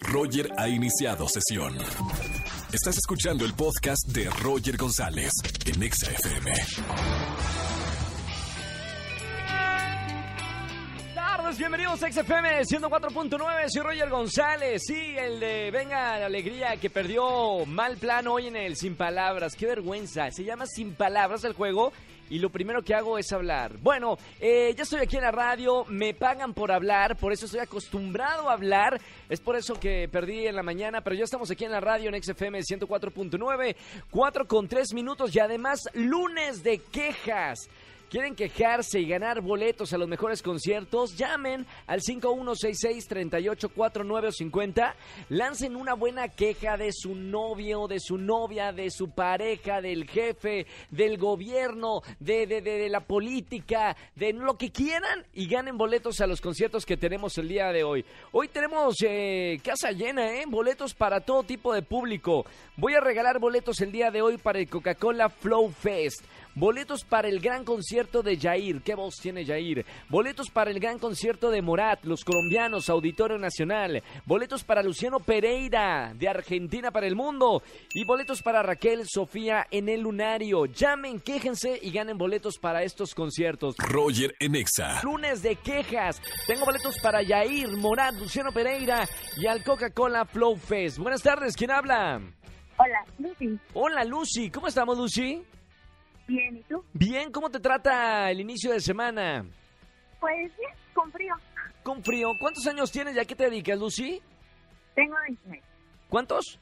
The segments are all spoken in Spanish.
Roger ha iniciado sesión. Estás escuchando el podcast de Roger González en Exa FM. Tardes, bienvenidos a XFM 104.9, soy Roger González, sí, el de Venga la Alegría que perdió mal plano hoy en el Sin Palabras, qué vergüenza, se llama Sin Palabras el juego y lo primero que hago es hablar. Bueno, eh, ya estoy aquí en la radio, me pagan por hablar, por eso estoy acostumbrado a hablar. Es por eso que perdí en la mañana, pero ya estamos aquí en la radio en XFM 104.9, 4 con 3 minutos y además lunes de quejas. ¿Quieren quejarse y ganar boletos a los mejores conciertos? Llamen al 5166-384950. Lancen una buena queja de su novio, de su novia, de su pareja, del jefe, del gobierno, de, de, de, de la política, de lo que quieran y ganen boletos a los conciertos que tenemos el día de hoy. Hoy tenemos eh, casa llena, ¿eh? Boletos para todo tipo de público. Voy a regalar boletos el día de hoy para el Coca-Cola Flow Fest. Boletos para el gran concierto de Jair. ¿Qué voz tiene Jair? Boletos para el gran concierto de Morat, los colombianos, Auditorio Nacional. Boletos para Luciano Pereira, de Argentina para el mundo. Y boletos para Raquel Sofía en el Lunario. Llamen, quéjense y ganen boletos para estos conciertos. Roger en Exa. Lunes de quejas. Tengo boletos para Jair, Morat, Luciano Pereira y al Coca-Cola Flow Fest. Buenas tardes, ¿quién habla? Hola, Lucy. Hola Lucy, ¿cómo estamos Lucy? Bien, ¿y tú? Bien, ¿cómo te trata el inicio de semana? Pues bien, con frío. Con frío. ¿Cuántos años tienes? ¿Ya qué te dedicas, Lucy? Tengo 29. ¿Cuántos?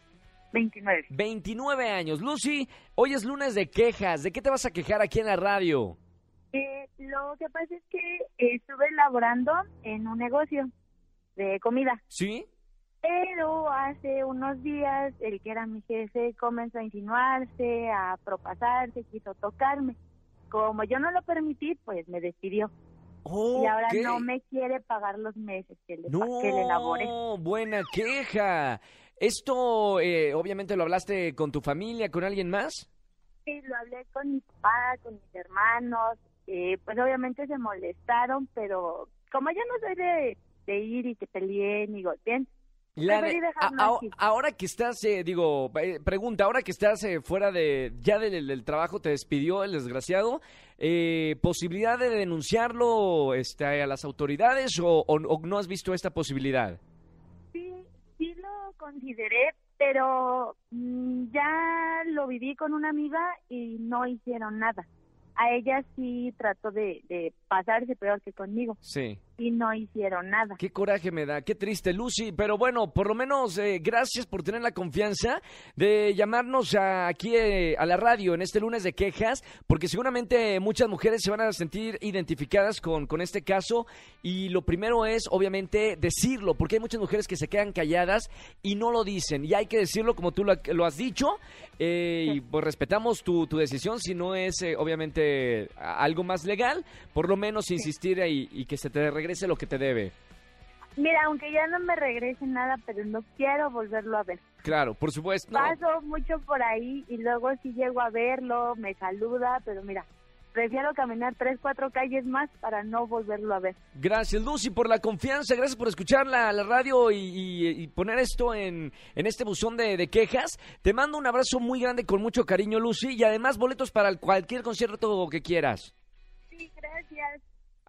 29. 29 años. Lucy, hoy es lunes de quejas. ¿De qué te vas a quejar aquí en la radio? Eh, lo que pasa es que estuve laborando en un negocio de comida, ¿Sí? Pero hace unos días el que era mi jefe comenzó a insinuarse, a propasarse, quiso tocarme. Como yo no lo permití, pues me despidió. Y ahora no me quiere pagar los meses que le, No, que le buena queja. Esto, eh, obviamente, lo hablaste con tu familia, con alguien más. Sí, lo hablé con mi papá, con mis hermanos, eh, pues obviamente se molestaron, pero como yo no soy de, de ir y que peleen y golpeen, La de- a- ahora que estás, eh, digo, eh, pregunta, ahora que estás eh, fuera de, ya del, del trabajo, te despidió el desgraciado, eh, ¿posibilidad de denunciarlo este, a las autoridades o, o- o no has visto esta posibilidad? sí, sí lo consideré, pero mm, ya lo viví con una amiga y no hicieron nada. A ella sí trató de, de pasarse peor que conmigo Sí. Y no hicieron nada. Qué coraje me da, qué triste, Lucy. Pero bueno, por lo menos eh, gracias por tener la confianza de llamarnos a- aquí eh, a la radio en este lunes de quejas, porque seguramente muchas mujeres se van a sentir identificadas con, con este caso. Y lo primero es, obviamente, decirlo, porque hay muchas mujeres que se quedan calladas y no lo dicen. Y hay que decirlo como tú lo, lo has dicho. eh, y pues respetamos tu, tu decisión, si no es, eh, obviamente, algo más legal, por lo menos insistir y, y que se te regrese lo que te debe. Mira, aunque ya no me regrese nada, pero no quiero volverlo a ver. Claro, por supuesto. Paso mucho por ahí y luego si llego a verlo, me saluda, pero mira, prefiero caminar tres, cuatro calles más para no volverlo a ver. Gracias, Lucy, por la confianza. Gracias por escuchar la, la radio y, y- y poner esto en, en este buzón de, de quejas. Te mando un abrazo muy grande con mucho cariño, Lucy. Y además, boletos para cualquier concierto que quieras. Sí, gracias.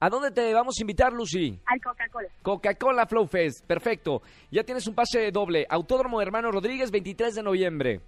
¿A dónde te vamos a invitar, Lucy? Al Coca-Cola. Coca-Cola Flow Fest. Perfecto. Ya tienes un pase doble. Autódromo Hermano Rodríguez, 23 de noviembre.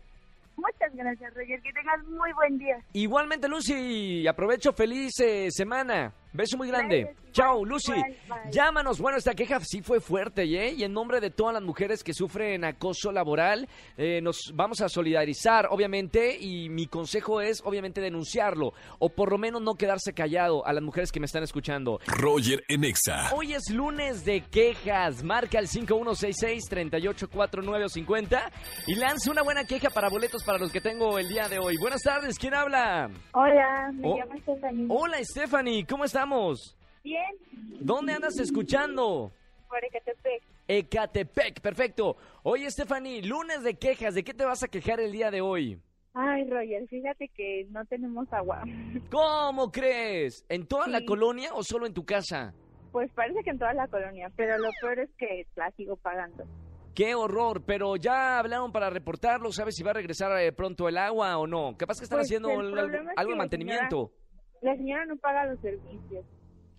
Muchas gracias, Roger. Que tengas muy buen día. Igualmente, Lucy, aprovecho feliz eh, semana. Beso muy grande. Gracias, Chao, Lucy. bye. Llámanos. Bueno, esta queja sí fue fuerte, ¿eh? Y en nombre de todas las mujeres que sufren acoso laboral, eh, nos vamos a solidarizar, obviamente. Y mi consejo es, obviamente, denunciarlo. O por lo menos no quedarse callado a las mujeres que me están escuchando. Roger en Exa. Hoy es lunes de quejas. Marca el 5166-384950 y lanza una buena queja para boletos para los que tengo el día de hoy. Buenas tardes, ¿quién habla? Hola, me Oh. llamo Stephanie. Hola, Stephanie, ¿cómo estamos? Bien, ¿Dónde andas escuchando? por Ecatepec. Ecatepec, perfecto. Oye, Stephanie, lunes de quejas, ¿de qué te vas a quejar el día de hoy? Ay, Roger, fíjate que no tenemos agua. ¿Cómo crees? ¿En toda la colonia o solo en tu casa? Pues parece que en toda la colonia, pero lo peor es que la sigo pagando. Qué horror, pero ya hablaron para reportarlo, ¿sabes si va a regresar eh, pronto el agua o no? Capaz que están Pues, haciendo algo, es que de mantenimiento. La señora no paga los servicios.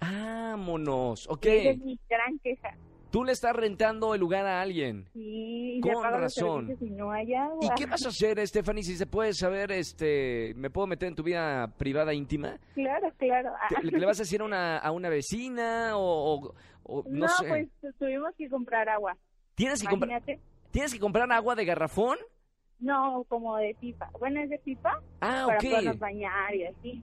Vámonos, ok. Esa es mi gran queja. Tú le estás rentando el lugar a alguien. Sí, Con razón. y no hay agua. ¿Y qué vas a hacer, Stephanie? Si se puede saber, este, ¿me puedo meter en tu vida privada íntima? Claro, claro. Ah, ¿Qué- ¿Le, le vas a decir a una, a una vecina o, o- o no, no, sé? pues tuvimos que comprar agua. ¿Tienes, que comprar. ¿Tienes que comprar agua de garrafón? No, como de pipa. Bueno, es de pipa Ah, para ok. podernos bañar y así.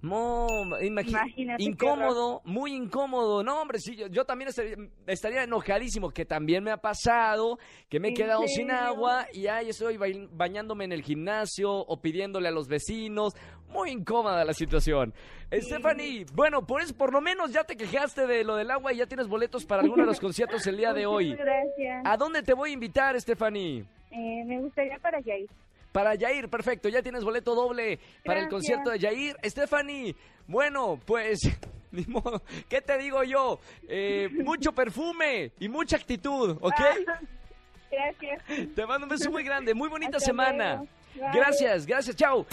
No, Imagínate incómodo, muy incómodo. No, hombre, sí, yo, yo también estaría, estaría enojadísimo, que también me ha pasado, que me he ¿En quedado sin agua y ahí estoy ba- bañándome en el gimnasio o pidiéndole a los vecinos. Muy incómoda la situación. Stephanie, bueno, por eso, por lo menos ya te quejaste de lo del agua y ya tienes boletos para alguno de los conciertos el día de hoy. Muchas gracias. ¿A dónde te voy a invitar, Stephanie? Eh, me gustaría para Yair. Para Yair, perfecto, ya tienes boleto doble para el concierto de Yair. Stephanie, bueno, pues, ni modo, ¿qué te digo yo? Eh, mucho perfume y mucha actitud, ¿ok? Gracias. Te mando un beso muy grande, muy bonita Hasta semana. Gracias, gracias, chao.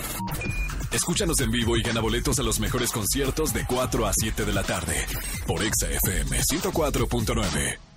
Escúchanos en vivo y gana boletos a los mejores conciertos de 4 a 7 de la tarde por Exa FM 104.9.